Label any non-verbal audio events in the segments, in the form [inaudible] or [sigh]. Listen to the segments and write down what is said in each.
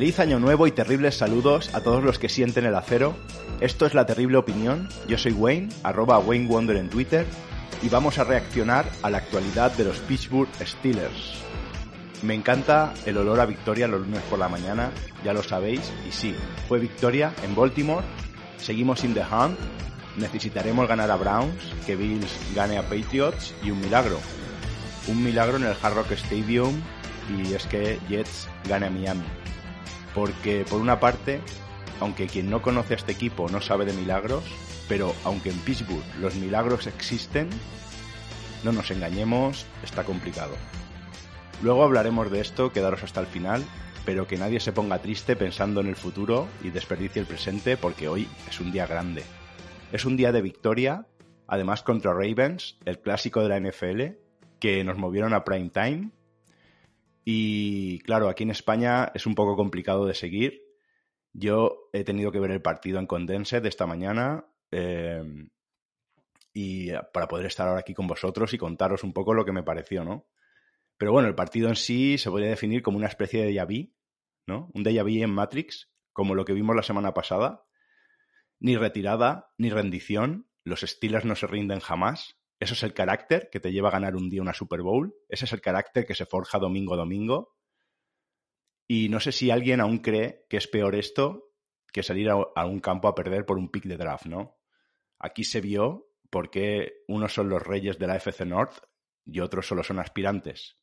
Feliz año nuevo y terribles saludos a todos los que sienten el acero. Esto es La Terrible Opinión. Yo soy Wayne, arroba Wayne Wonder en Twitter, y vamos a reaccionar a la actualidad de los Pittsburgh Steelers. Me encanta el olor a victoria los lunes por la mañana, ya lo sabéis, y sí, fue victoria en Baltimore, seguimos in the hunt, necesitaremos ganar a Browns, que Bills gane a Patriots y un milagro. Un milagro en el Hard Rock Stadium y es que Jets gane a Miami porque por una parte, aunque quien no conoce a este equipo no sabe de milagros, pero aunque en Pittsburgh los milagros existen, no nos engañemos, está complicado. Luego hablaremos de esto, quedaros hasta el final, pero que nadie se ponga triste pensando en el futuro y desperdicie el presente porque hoy es un día grande. Es un día de victoria, además contra Ravens, el clásico de la NFL, que nos movieron a prime time y claro, aquí en España es un poco complicado de seguir. Yo he tenido que ver el partido en Condensed de esta mañana em, y para poder estar ahora aquí con vosotros y contaros un poco lo que me pareció, ¿no? Pero bueno, el partido en sí se podría definir como una especie de déjà vu, ¿no? Un déjà vu en Matrix, como lo que vimos la semana pasada. Ni retirada, ni rendición. Los Steelers no se rinden jamás. Eso es el carácter que te lleva a ganar un día una Super Bowl. Ese es el carácter que se forja domingo a domingo. Y no sé si alguien aún cree que es peor esto que salir a, un campo a perder por un pick de draft, ¿no? Aquí se vio por qué unos son los reyes de la FC North y otros solo son aspirantes.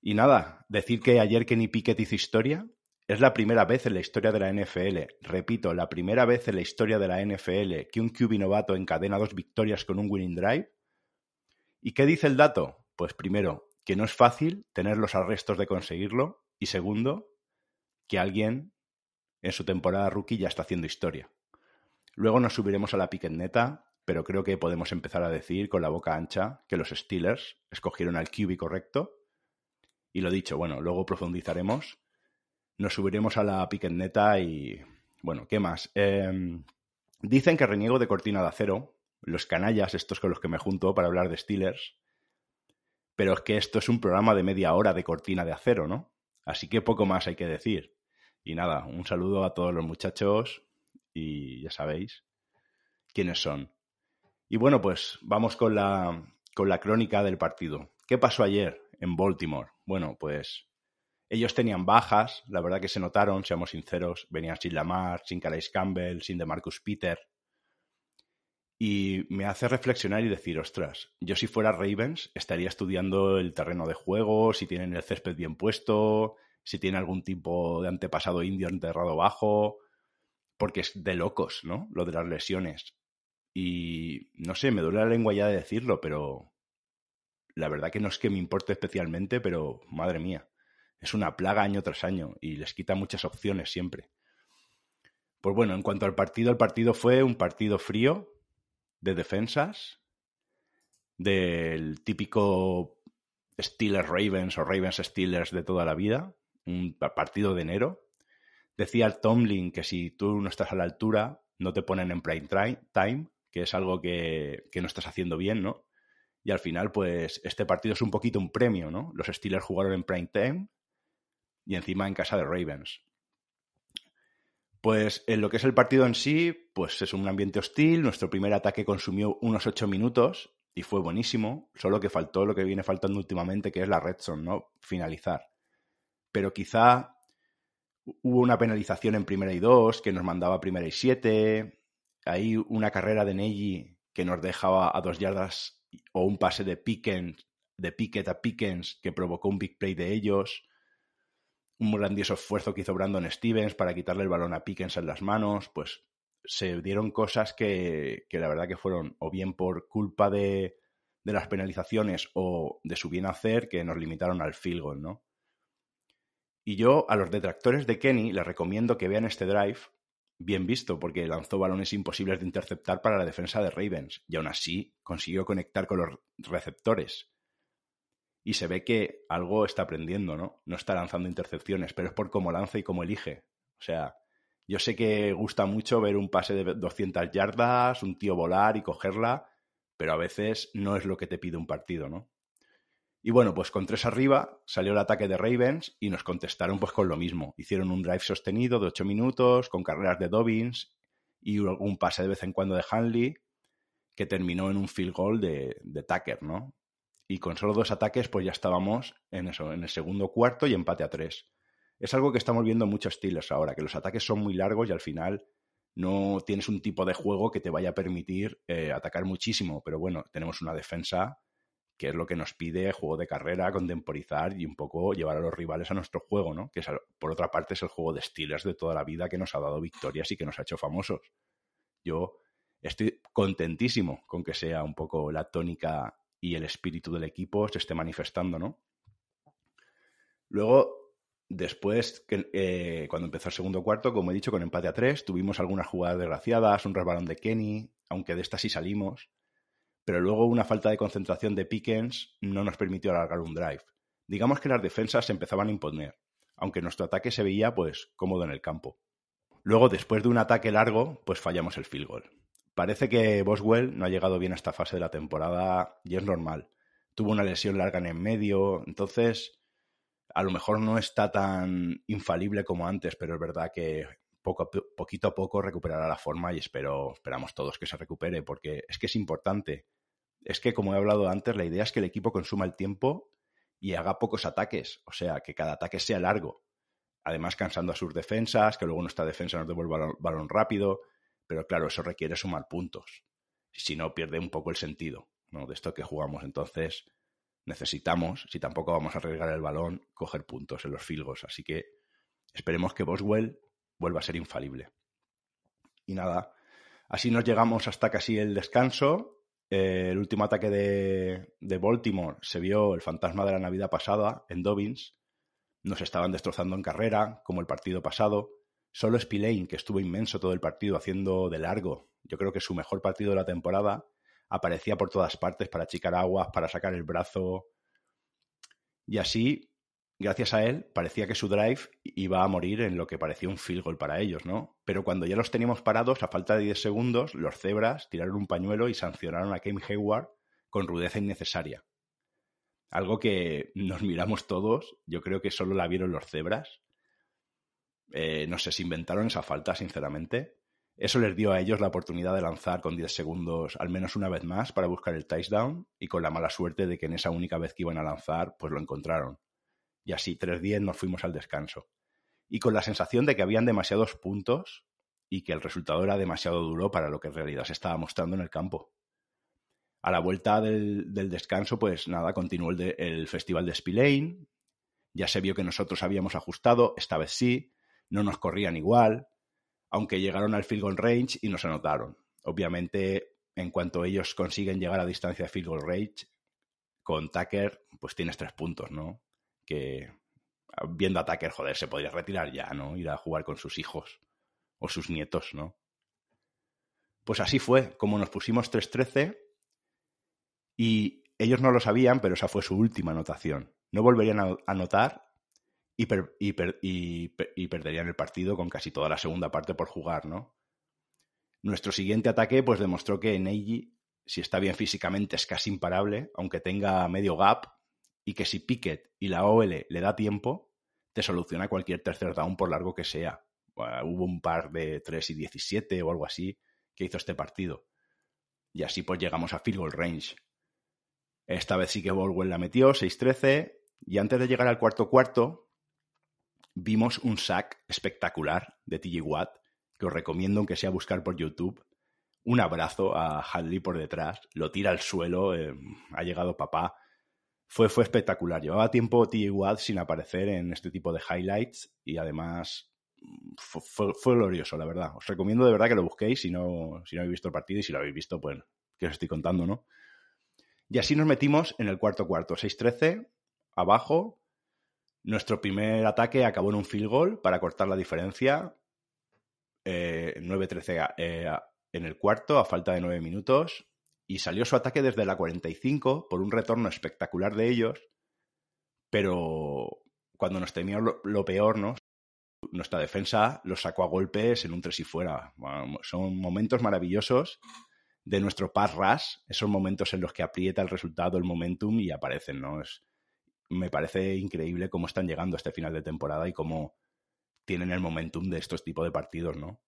Y nada, decir que ayer Kenny Pickett hizo historia es la primera vez en la historia de la NFL, repito, la primera vez en la historia de la NFL que un QB novato encadena dos victorias con un winning drive. ¿Y qué dice el dato? Pues primero, que no es fácil tener los arrestos de conseguirlo y segundo, que alguien en su temporada rookie ya está haciendo historia. Luego nos subiremos a la piquet neta, pero creo que podemos empezar a decir con la boca ancha que los Steelers escogieron al QB correcto. Y lo dicho, bueno, luego profundizaremos nos subiremos a la piquetneta y... Bueno, ¿qué más? Em, dicen que reniego de cortina de acero, los canallas, estos con los que me junto para hablar de Steelers, pero es que esto es un programa de media hora de cortina de acero, ¿no? Así que poco más hay que decir. Y nada, un saludo a todos los muchachos y ya sabéis quiénes son. Y bueno, pues vamos con la, con la crónica del partido. ¿Qué pasó ayer en Baltimore? Bueno, pues ellos tenían bajas, la verdad que se notaron, seamos sinceros, venían sin Lamar, sin Calais Campbell, sin DeMarcus Peter. Y me hace reflexionar y decir, ostras, yo si fuera Ravens estaría estudiando el terreno de juego, si tienen el césped bien puesto, si tiene algún tipo de antepasado indio enterrado bajo, porque es de locos, ¿no? Lo de las lesiones. Y no sé, me duele la lengua ya de decirlo, pero la verdad que no es que me importe especialmente, pero madre mía es una plaga año tras año y les quita muchas opciones siempre. Pues bueno, en cuanto al partido, el partido fue un partido frío de defensas, del típico Steelers Ravens o Ravens Steelers de toda la vida, un partido de enero. Decía Tomlin que si tú no estás a la altura, no te ponen en prime time, que es algo que, que no estás haciendo bien, ¿no? Y al final, pues este partido es un poquito un premio, ¿no? Los Steelers jugaron en prime time, y encima en casa de Ravens. Pues en lo que es el partido en sí, pues es un ambiente hostil. Nuestro primer ataque consumió unos ocho minutos y fue buenísimo. Solo que faltó lo que viene faltando últimamente, que es la red zone, ¿no? Finalizar. Pero quizá hubo una penalización en primera y dos que nos mandaba primera y siete. Hay una carrera de Neji que nos dejaba a dos yardas o un pase de Pickens de Pickett a Pickens que provocó un big play de ellos, un grandioso esfuerzo que hizo Brandon Stevens para quitarle el balón a Pickens en las manos, pues se dieron cosas que, que la verdad que fueron o bien por culpa de, las penalizaciones o de su bien hacer que nos limitaron al field goal, ¿no? Y yo a los detractores de Kenny les recomiendo que vean este drive bien visto, porque lanzó balones imposibles de interceptar para la defensa de Ravens y aún así consiguió conectar con los receptores. Y se ve que algo está aprendiendo, ¿no? No está lanzando intercepciones, pero es por cómo lanza y cómo elige. O sea, yo sé que gusta mucho ver un pase de 200 yardas, un tío volar y cogerla, pero a veces no es lo que te pide un partido, ¿no? Y bueno, pues con tres arriba salió el ataque de Ravens y nos contestaron pues con lo mismo. Hicieron un drive sostenido de ocho minutos, con carreras de Dobbins y un pase de vez en cuando de Hanley, que terminó en un field goal de, de Tucker, ¿no? Y con solo dos ataques, pues ya estábamos en eso, en el segundo cuarto y empate a tres. Es algo que estamos viendo en muchos estilos ahora, que los ataques son muy largos y al final no tienes un tipo de juego que te vaya a permitir eh, atacar muchísimo. Pero bueno, tenemos una defensa que es lo que nos pide juego de carrera, contemporizar y un poco llevar a los rivales a nuestro juego, ¿no? Que por otra parte es el juego de Steelers de toda la vida que nos ha dado victorias y que nos ha hecho famosos. Yo estoy contentísimo con que sea un poco la tónica y el espíritu del equipo se esté manifestando, ¿no? Luego, después, que, eh, cuando empezó el segundo cuarto, como he dicho, con empate a tres, tuvimos algunas jugadas desgraciadas, un resbalón de Kenny, aunque de estas sí salimos pero luego una falta de concentración de Pickens no nos permitió alargar un drive. Digamos que las defensas se empezaban a imponer, aunque nuestro ataque se veía pues cómodo en el campo. Luego, después de un ataque largo, pues fallamos el field goal. Parece que Boswell no ha llegado bien a esta fase de la temporada y es normal. Tuvo una lesión larga en el medio, entonces a lo mejor no está tan infalible como antes, pero es verdad que poco, poquito a poco recuperará la forma y espero, esperamos todos que se recupere, porque es que es importante. Es que, como he hablado antes, la idea es que el equipo consuma el tiempo y haga pocos ataques, o sea, que cada ataque sea largo. Además, cansando a sus defensas, que luego nuestra defensa nos devuelva el balón rápido, pero claro, eso requiere sumar puntos. Si no, pierde un poco el sentido ¿no? de esto que jugamos. Entonces, necesitamos, si tampoco vamos a arriesgar el balón, coger puntos en los filgos. Así que esperemos que Boswell vuelva a ser infalible. Y nada, así nos llegamos hasta casi el descanso. Eh, el último ataque de, de, Baltimore se vio el fantasma de la Navidad pasada en Dobbins. Nos estaban destrozando en carrera, como el partido pasado. Solo Spillane, que estuvo inmenso todo el partido haciendo de largo, yo creo que su mejor partido de la temporada, aparecía por todas partes para achicar aguas, para sacar el brazo. Y así gracias a él, parecía que su drive iba a morir en lo que parecía un field goal para ellos, ¿no? Pero cuando ya los teníamos parados, a falta de 10 segundos, los cebras tiraron un pañuelo y sancionaron a Kane Hayward con rudeza innecesaria. Algo que nos miramos todos, yo creo que solo la vieron los cebras. Eh, no sé si inventaron esa falta, sinceramente. Eso les dio a ellos la oportunidad de lanzar con 10 segundos al menos una vez más para buscar el touchdown y con la mala suerte de que en esa única vez que iban a lanzar, pues lo encontraron. Y así, tres días nos fuimos al descanso. Y con la sensación de que habían demasiados puntos y que el resultado era demasiado duro para lo que en realidad se estaba mostrando en el campo. A la vuelta del, descanso, pues nada, continuó el, el festival de Spillane. Ya se vio que nosotros habíamos ajustado, esta vez sí, no nos corrían igual, aunque llegaron al field goal range y nos anotaron. Obviamente, en cuanto ellos consiguen llegar a distancia de field goal range, con Tucker, pues tienes tres puntos, ¿no? que viendo a Tucker, joder, se podría retirar ya, ¿no? Ir a jugar con sus hijos o sus nietos, ¿no? Pues así fue, como nos pusimos 3-13 y ellos no lo sabían, pero esa fue su última anotación. No volverían a anotar y, perderían el partido con casi toda la segunda parte por jugar, ¿no? Nuestro siguiente ataque pues demostró que Neji, si está bien físicamente, es casi imparable, aunque tenga medio gap, y que si Pickett y la OL le da tiempo, te soluciona cualquier tercer down por largo que sea. hubo un par de 3 y 17 o algo así que hizo este partido. Y así pues llegamos a field goal range. Esta vez sí que Baldwin la metió, 6-13, y antes de llegar al cuarto cuarto, vimos un sack espectacular de TJ Watt, que os recomiendo aunque sea buscar por YouTube. Un abrazo a Hadley por detrás, lo tira al suelo, eh, ha llegado papá, fue, fue espectacular. Llevaba tiempo TJ Watt sin aparecer en este tipo de highlights y además fue, fue, glorioso, la verdad. Os recomiendo de verdad que lo busquéis si no, si no habéis visto el partido y si lo habéis visto, pues, que os estoy contando, ¿no? Y así nos metimos en el cuarto cuarto, 6-13, abajo. Nuestro primer ataque acabó en un field goal para cortar la diferencia. Eh, 9-13 eh, en el cuarto, a falta de 9 minutos. Y salió su ataque desde la 45 por un retorno espectacular de ellos. Pero cuando nos temíamos lo, peor, ¿no? nuestra defensa los sacó a golpes en un tres y fuera. son momentos maravillosos de nuestro pass rush, esos momentos en los que aprieta el resultado, el momentum y aparecen, ¿no? Me parece increíble cómo están llegando a este final de temporada y cómo tienen el momentum de estos tipos de partidos, ¿no?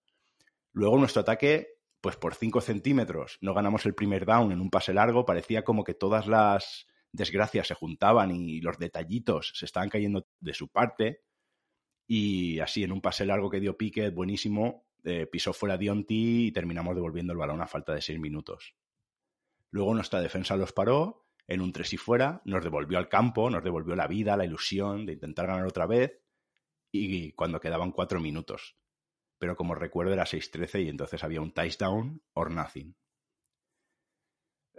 Luego nuestro ataque, pues por 5 centímetros, no ganamos el primer down en un pase largo, parecía como que todas las desgracias se juntaban y los detallitos se estaban cayendo de su parte y así, en un pase largo que dio Piquet, buenísimo, eh, pisó fuera Dionti y terminamos devolviendo el balón a falta de seis minutos. Luego nuestra defensa los paró, en un tres y fuera, nos devolvió al campo, nos devolvió la vida, la ilusión de intentar ganar otra vez, y cuando quedaban cuatro minutos. Pero como recuerdo era 6-13 y entonces había un touchdown or nothing.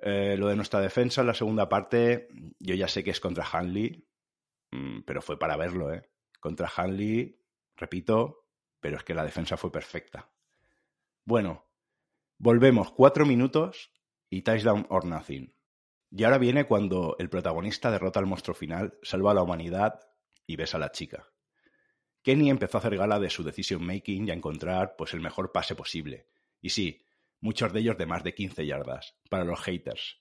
Eh, lo de nuestra defensa en la segunda parte, yo ya sé que es contra Hanley, mm, pero fue para verlo, ¿eh? Contra Hanley, repito, pero es que la defensa fue perfecta. Bueno, volvemos cuatro minutos y touchdown or nothing. Y ahora viene cuando el protagonista derrota al monstruo final, salva a la humanidad y besa a la chica. Kenny empezó a hacer gala de su decision making y a encontrar pues el mejor pase posible. Y sí, muchos de ellos de más de 15 yardas, para los haters.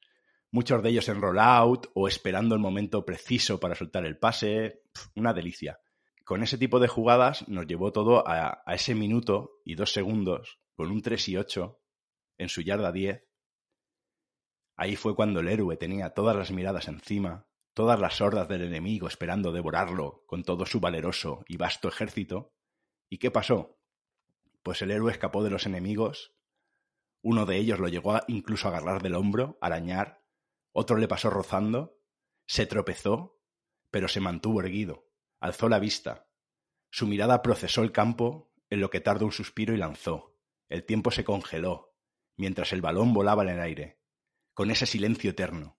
Muchos de ellos en rollout o esperando el momento preciso para soltar el pase. una delicia con ese tipo de jugadas nos llevó todo a, a, ese minuto y dos segundos, con un 3 y 8 en su yarda 10. Ahí fue cuando el héroe tenía todas las miradas encima, todas las hordas del enemigo esperando devorarlo con todo su valeroso y vasto ejército. ¿Y qué pasó? Pues el héroe escapó de los enemigos, uno de ellos lo llegó incluso a agarrar del hombro, arañar, otro le pasó rozando, se tropezó, pero se mantuvo erguido alzó la vista. Su mirada procesó el campo en lo que tardó un suspiro y lanzó. El tiempo se congeló, mientras el balón volaba en el aire, con ese silencio eterno.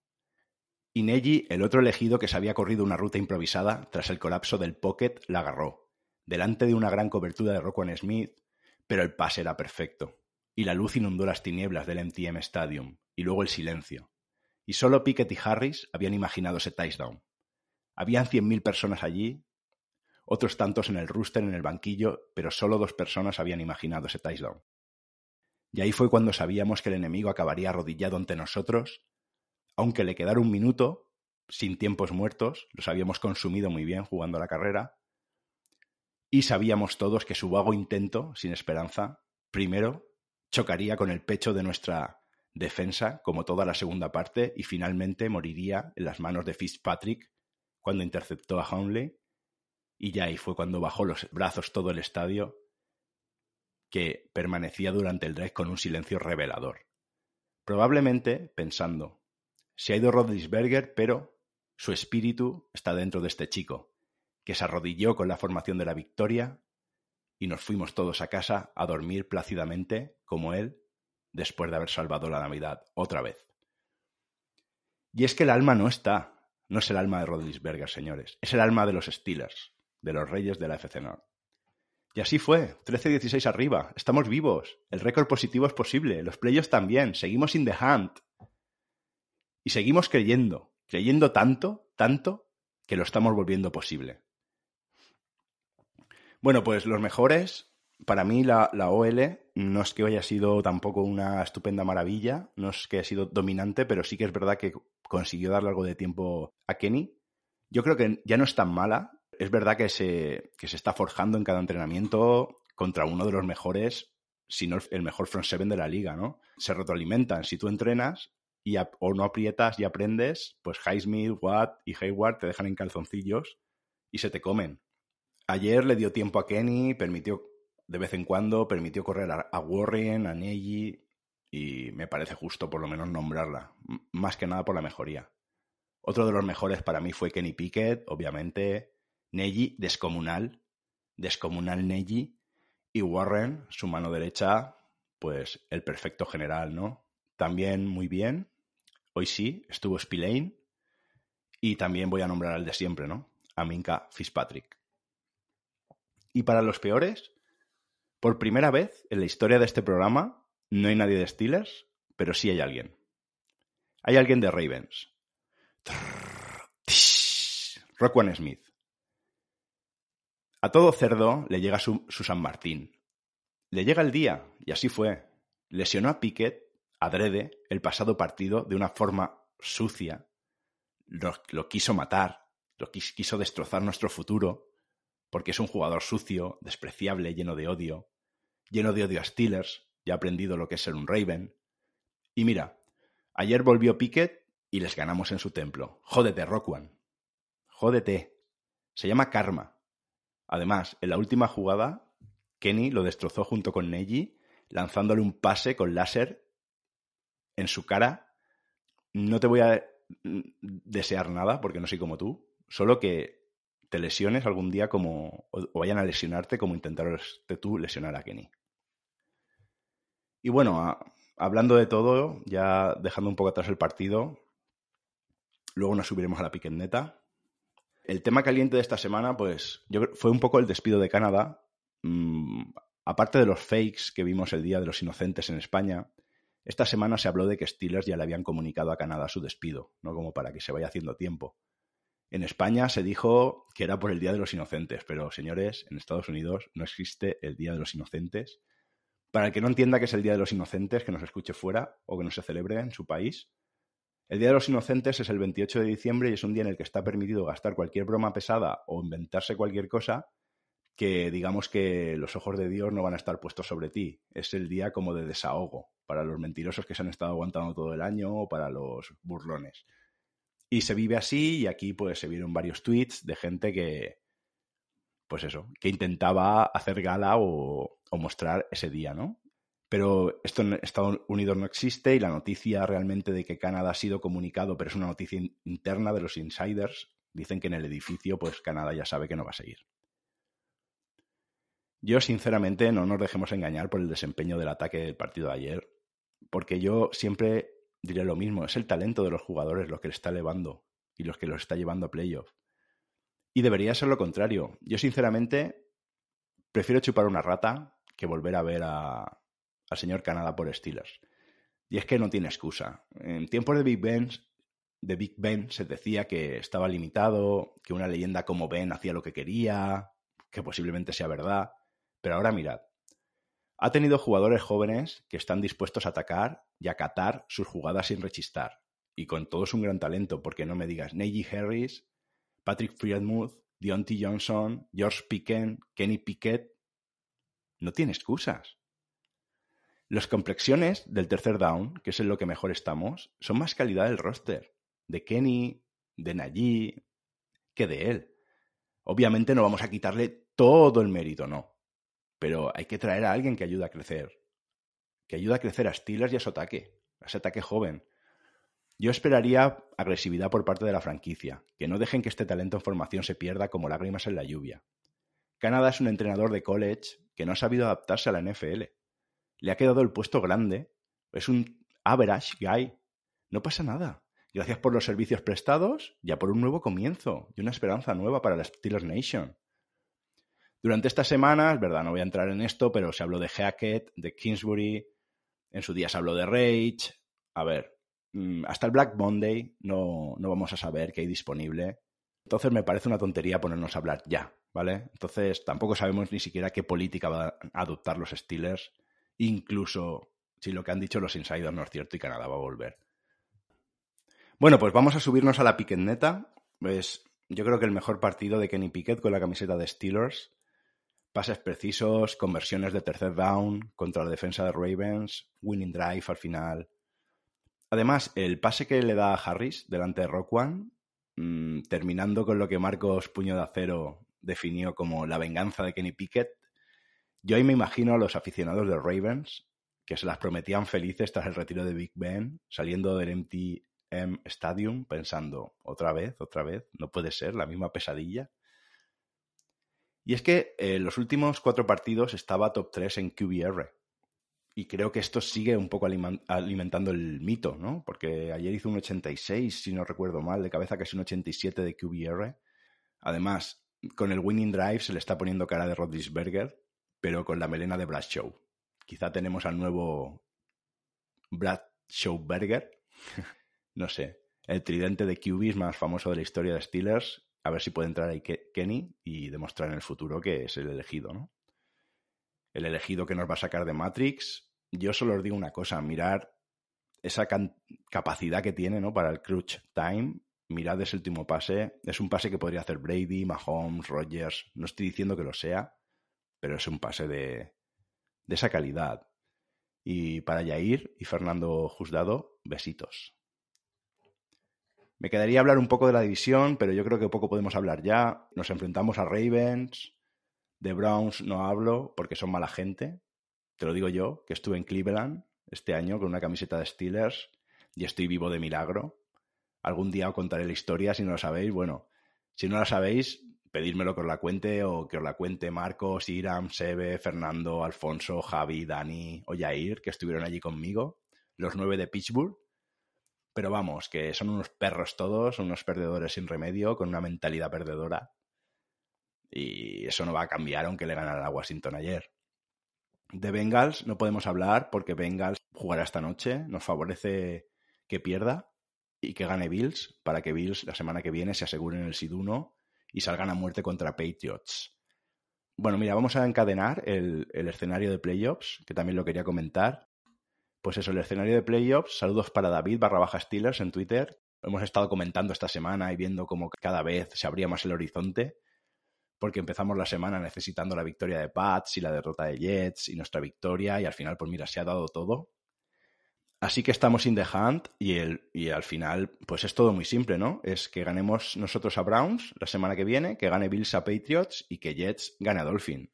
Y el otro elegido que se había corrido una ruta improvisada tras el colapso del pocket, la agarró, delante de una gran cobertura de Roquan Smith, pero el pase era perfecto, y la luz inundó las tinieblas del MTM Stadium, y luego el silencio. Y solo Pickett y Harris habían imaginado ese touchdown. Habían cien mil personas allí otros tantos en el rooster en el banquillo, pero solo dos personas habían imaginado ese touchdown. Y ahí fue cuando sabíamos que el enemigo acabaría arrodillado ante nosotros, aunque le quedara un minuto, sin tiempos muertos, los habíamos consumido muy bien jugando la carrera, y sabíamos todos que su vago intento, sin esperanza, primero chocaría con el pecho de nuestra defensa, como toda la segunda parte, y finalmente moriría en las manos de Fitzpatrick cuando interceptó a Hunley y ya ahí fue cuando bajó los brazos todo el estadio, que permanecía durante el drive con un silencio revelador. Probablemente pensando, se ha ido Rodlisberger, pero su espíritu está dentro de este chico, que se arrodilló con la formación de la victoria y nos fuimos todos a casa a dormir plácidamente como él después de haber salvado la Navidad otra vez. Y es que el alma no está, no es el alma de Rodlisberger, señores, es el alma de los Steelers de los Reyes de la FC. Y así fue, 13-16 arriba, estamos vivos, el récord positivo es posible, los playoffs también, seguimos in the hunt. Y seguimos creyendo, creyendo tanto, tanto, que lo estamos volviendo posible. Bueno, pues los mejores, para mí la, la, OL no es que haya sido tampoco una estupenda maravilla, no es que haya sido dominante, pero sí que es verdad que consiguió darle algo de tiempo a Kenny. Yo creo que ya no es tan mala, es verdad que se, que se está forjando en cada entrenamiento contra uno de los mejores, si no el mejor front seven de la liga, ¿no? Se retroalimentan. Si tú entrenas y o no aprietas y aprendes, pues Highsmith, Watt y Hayward te dejan en calzoncillos y se te comen. Ayer le dio tiempo a Kenny, permitió de vez en cuando, permitió correr a, Warren, a Neji y me parece justo por lo menos nombrarla, más que nada por la mejoría. Otro de los mejores para mí fue Kenny Pickett, obviamente. Neji, descomunal. Descomunal Neji. Y Warren, su mano derecha, pues el perfecto general, ¿no? También muy bien. Hoy sí, estuvo Spillane. Y también voy a nombrar al de siempre, ¿no? Aminka Fitzpatrick. Y para los peores, por primera vez en la historia de este programa, no hay nadie de Steelers, pero sí hay alguien. Hay alguien de Ravens. Rockwan Smith. A todo cerdo le llega su, San Martín. Le llega el día, y así fue. Lesionó a Pickett, adrede, el pasado partido de una forma sucia. Lo, quiso matar, lo quiso destrozar nuestro futuro, porque es un jugador sucio, despreciable, lleno de odio, lleno de odio a Steelers, ya ha aprendido lo que es ser un Raven. Y mira, ayer volvió Pickett y les ganamos en su templo. Jódete, Rockwan. Jódete. Se llama Karma. Además, en la última jugada, Kenny lo destrozó junto con Neji, lanzándole un pase con láser en su cara. No te voy a desear nada, porque no soy como tú, solo que te lesiones algún día como, o vayan a lesionarte como intentaste tú lesionar a Kenny. Y bueno, hablando de todo, ya dejando un poco atrás el partido, luego nos subiremos a la piquetneta. El tema caliente de esta semana, pues, yo, fue un poco el despido de Canadá. Mm, aparte de los fakes que vimos el Día de los Inocentes en España, esta semana se habló de que Steelers ya le habían comunicado a Canadá su despido, ¿no? Como para que se vaya haciendo tiempo. En España se dijo que era por el Día de los Inocentes, pero señores, en Estados Unidos no existe el Día de los Inocentes. Para el que no entienda que es el Día de los Inocentes, que nos escuche fuera o que no se celebre en su país, el Día de los Inocentes es el 28 de diciembre y es un día en el que está permitido gastar cualquier broma pesada o inventarse cualquier cosa que digamos que los ojos de Dios no van a estar puestos sobre ti. Es el día como de desahogo para los mentirosos que se han estado aguantando todo el año o para los burlones. Y se vive así y aquí pues se vieron varios tweets de gente que, pues eso, que intentaba hacer gala o, o mostrar ese día, ¿no? Pero esto en Estados Unidos no existe y la noticia realmente de que Canadá ha sido comunicado, pero es una noticia interna de los insiders, dicen que en el edificio pues Canadá ya sabe que no va a seguir. Yo sinceramente no nos dejemos engañar por el desempeño del ataque del partido de ayer, porque yo siempre diré lo mismo, es el talento de los jugadores lo que le está elevando y los que los está llevando a playoff. Y debería ser lo contrario. Yo sinceramente prefiero chupar una rata que volver a ver a, al señor Canadá por Steelers. Y es que no tiene excusa. En tiempos de Big Ben, de Big Ben se decía que estaba limitado, que una leyenda como Ben hacía lo que quería, que posiblemente sea verdad. Pero ahora mirad, ha tenido jugadores jóvenes que están dispuestos a atacar y a catar sus jugadas sin rechistar. Y con todos un gran talento, porque no me digas Neji Harris, Patrick Friedmuth, Deontay Johnson, George Pickens, Kenny Pickett. No tiene excusas. Las complexiones del tercer down, que es en lo que mejor estamos, son más calidad del roster. De Kenny, de Najee, que de él. Obviamente no vamos a quitarle todo el mérito, no. Pero hay que traer a alguien que ayude a crecer. Que ayude a crecer a Steelers y a su ataque. A ese ataque joven. Yo esperaría agresividad por parte de la franquicia. Que no dejen que este talento en formación se pierda como lágrimas en la lluvia. Canadá es un entrenador de college que no ha sabido adaptarse a la NFL le ha quedado el puesto grande, es un average guy, no pasa nada. Gracias por los servicios prestados, ya por un nuevo comienzo y una esperanza nueva para la Steelers Nation. Durante estas semanas, verdad, no voy a entrar en esto, pero se habló de Hackett, de Kingsbury, en su día se habló de Rage. A ver, mm, hasta el Black Monday no, no vamos a saber qué hay disponible. Entonces me parece una tontería ponernos a hablar ya, ¿vale? Entonces tampoco sabemos ni siquiera qué política van a adoptar los Steelers incluso si lo que han dicho los insiders no es cierto y Canadá va a volver. Bueno, pues vamos a subirnos a la neta. Pues yo creo que el mejor partido de Kenny Pickett con la camiseta de Steelers. Pases precisos, conversiones de tercer down contra la defensa de Ravens, winning drive al final. Además, el pase que le da a Harris delante de Rock One, mm, terminando con lo que Marcos Puño de Acero definió como la venganza de Kenny Pickett, yo ahí me imagino a los aficionados de Ravens que se las prometían felices tras el retiro de Big Ben, saliendo del empty M Stadium pensando, otra vez, otra vez, no puede ser, la misma pesadilla. Y es que en los últimos cuatro partidos estaba top 3 en QBR. Y creo que esto sigue un poco alimentando el mito, ¿no? Porque ayer hizo un 86, si no recuerdo mal, de cabeza casi un 87 de QBR. Además, con el winning drive se le está poniendo cara de Rodisberger, pero con la melena de Brad Show. Quizá tenemos al nuevo Brad Showberger. [laughs] no sé. El tridente de QBs más famoso de la historia de Steelers. A ver si puede entrar ahí Kenny y demostrar en el futuro que es el elegido, ¿no? El elegido que nos va a sacar de Matrix. Yo solo os digo una cosa, mirar esa capacidad que tiene, ¿no? Para el crunch time. Mirad ese último pase. Es un pase que podría hacer Brady, Mahomes, Rogers. No estoy diciendo que lo sea, pero es un pase de, de esa calidad. Y para Yair y Fernando Juzgado, besitos. Me quedaría hablar un poco de la división, pero yo creo que poco podemos hablar ya. Nos enfrentamos a Ravens. De Browns no hablo porque son mala gente. Te lo digo yo, que estuve en Cleveland este año con una camiseta de Steelers y estoy vivo de milagro. Algún día os contaré la historia si no lo sabéis. Bueno, si no la sabéis, pedírmelo que os la cuente o que os la cuente Marcos, Iram, Sebe, Fernando, Alfonso, Javi, Dani o Yair, que estuvieron allí conmigo, los nueve de Pittsburgh. Pero vamos, que son unos perros todos, unos perdedores sin remedio, con una mentalidad perdedora. Y eso no va a cambiar aunque le ganara a Washington ayer. De Bengals no podemos hablar porque Bengals jugará esta noche. Nos favorece que pierda y que gane Bills para que Bills la semana que viene se aseguren el SID 1 y salgan a muerte contra Patriots. Bueno, mira, vamos a encadenar el, escenario de playoffs, que también lo quería comentar. Pues eso, el escenario de playoffs. Saludos para David barra baja Steelers en Twitter. Hemos estado comentando esta semana y viendo cómo cada vez se abría más el horizonte, porque empezamos la semana necesitando la victoria de Pats y la derrota de Jets y nuestra victoria, y al final, pues mira, se ha dado todo. Así que estamos in the hunt y, el, y al final, pues es todo muy simple, ¿no? Es que ganemos nosotros a Browns la semana que viene, que gane Bills a Patriots y que Jets gane a Dolphin.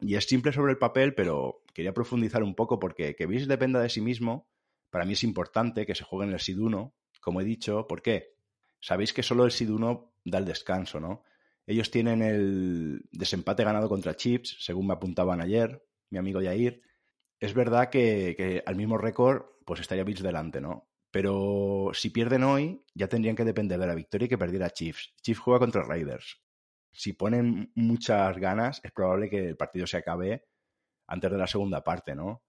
Y es simple sobre el papel, pero quería profundizar un poco porque que Bills dependa de sí mismo, para mí es importante que se juegue en el SID 1, como he dicho. ¿Por qué? Sabéis que solo el SID 1 da el descanso, ¿no? Ellos tienen el desempate ganado contra Chips, según me apuntaban ayer, mi amigo Yair, es verdad que, al mismo récord, pues estaría Bills delante, ¿no? Pero si pierden hoy, ya tendrían que depender de la victoria y que perdiera Chiefs. Chiefs juega contra Raiders. Si ponen muchas ganas, es probable que el partido se acabe antes de la segunda parte, ¿no?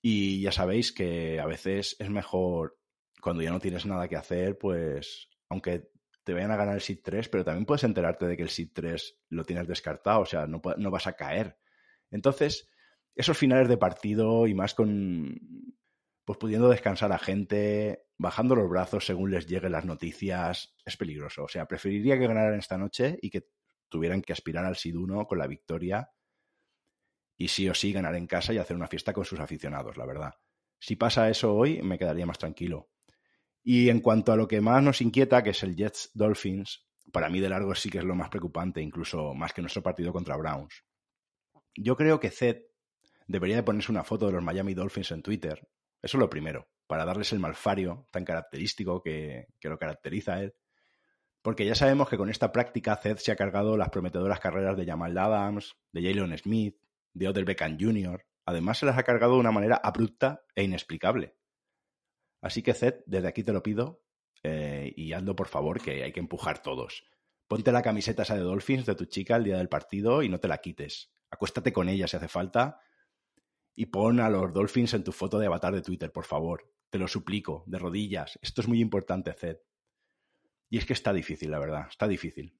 Y ya sabéis que a veces es mejor cuando ya no tienes nada que hacer, pues aunque te vayan a ganar el SID 3, pero también puedes enterarte de que el SID 3 lo tienes descartado, o sea, no, no vas a caer. Entonces, esos finales de partido y más con, pues pudiendo descansar a gente, bajando los brazos según les lleguen las noticias, es peligroso. O sea, preferiría que ganaran esta noche y que tuvieran que aspirar al SID-1 con la victoria y sí o sí ganar en casa y hacer una fiesta con sus aficionados, la verdad. Si pasa eso hoy, me quedaría más tranquilo. Y en cuanto a lo que más nos inquieta, que es el Jets Dolphins, para mí de largo sí que es lo más preocupante, incluso más que nuestro partido contra Browns. Yo creo que Zed debería de ponerse una foto de los Miami Dolphins en Twitter. Eso es lo primero, para darles el malfario tan característico que, lo caracteriza a él. Porque ya sabemos que con esta práctica Zed se ha cargado las prometedoras carreras de Jamal Adams, de Jalen Smith, de Odell Beckham Jr. Además se las ha cargado de una manera abrupta e inexplicable. Así que Zed, desde aquí te lo pido, eh, y hazlo por favor, que hay que empujar todos. Ponte la camiseta esa de Dolphins de tu chica el día del partido y no te la quites. Acuéstate con ella si hace falta y pon a los Dolphins en tu foto de avatar de Twitter, por favor. Te lo suplico, de rodillas. Esto es muy importante, Zed. Y es que está difícil, la verdad, está difícil.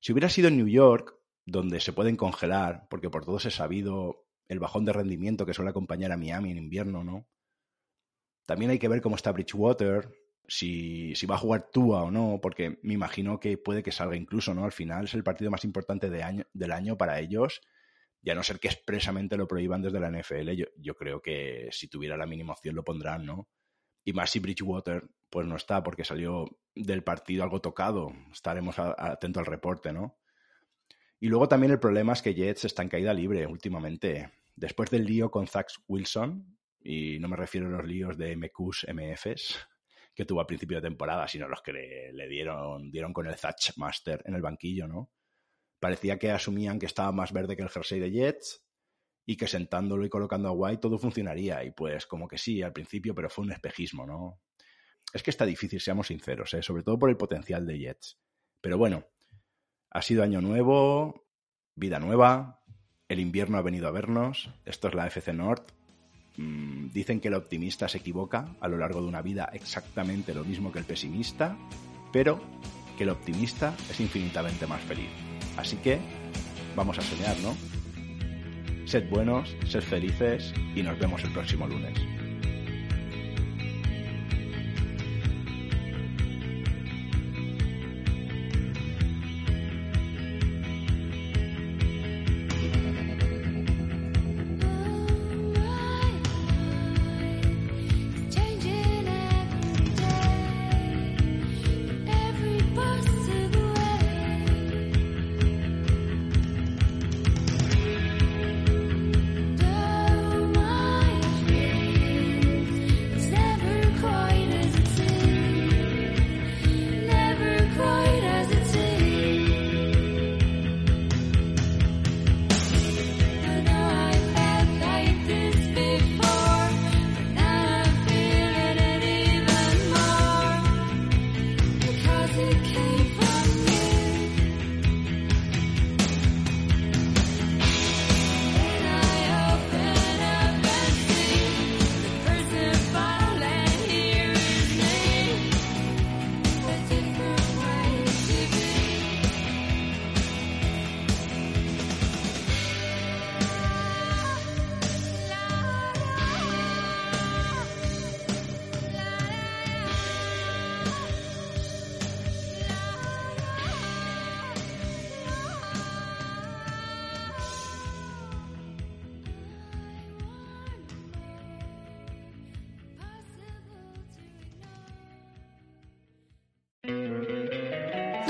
Si hubiera sido en New York, donde se pueden congelar, porque por todos he sabido el bajón de rendimiento que suele acompañar a Miami en invierno, ¿no? También hay que ver cómo está Bridgewater, si, si va a jugar Tua o no, porque me imagino que puede que salga incluso, ¿no? Al final es el partido más importante del año para ellos y a no ser que expresamente lo prohíban desde la NFL, yo, creo que si tuviera la mínima opción lo pondrán, ¿no? Y más si Bridgewater, pues no está, porque salió del partido algo tocado. Estaremos atentos al reporte, ¿no? Y luego también el problema es que Jets está en caída libre últimamente. Después del lío con Zach Wilson, y no me refiero a los líos de MQs, MFs, que tuvo a principio de temporada, sino los que le, dieron, dieron con el Thatch Master en el banquillo, ¿no? Parecía que asumían que estaba más verde que el jersey de Jets y que sentándolo y colocando a White todo funcionaría. Y pues como que sí, al principio, pero fue un espejismo, ¿no? Es que está difícil, seamos sinceros, ¿eh? sobre todo por el potencial de Jets. Pero bueno, ha sido año nuevo, vida nueva, el invierno ha venido a vernos, esto es la FC North. Mm, dicen que el optimista se equivoca a lo largo de una vida exactamente lo mismo que el pesimista, pero que el optimista es infinitamente más feliz. Así que vamos a soñar, ¿no? Sed buenos, sed felices y nos vemos el próximo lunes.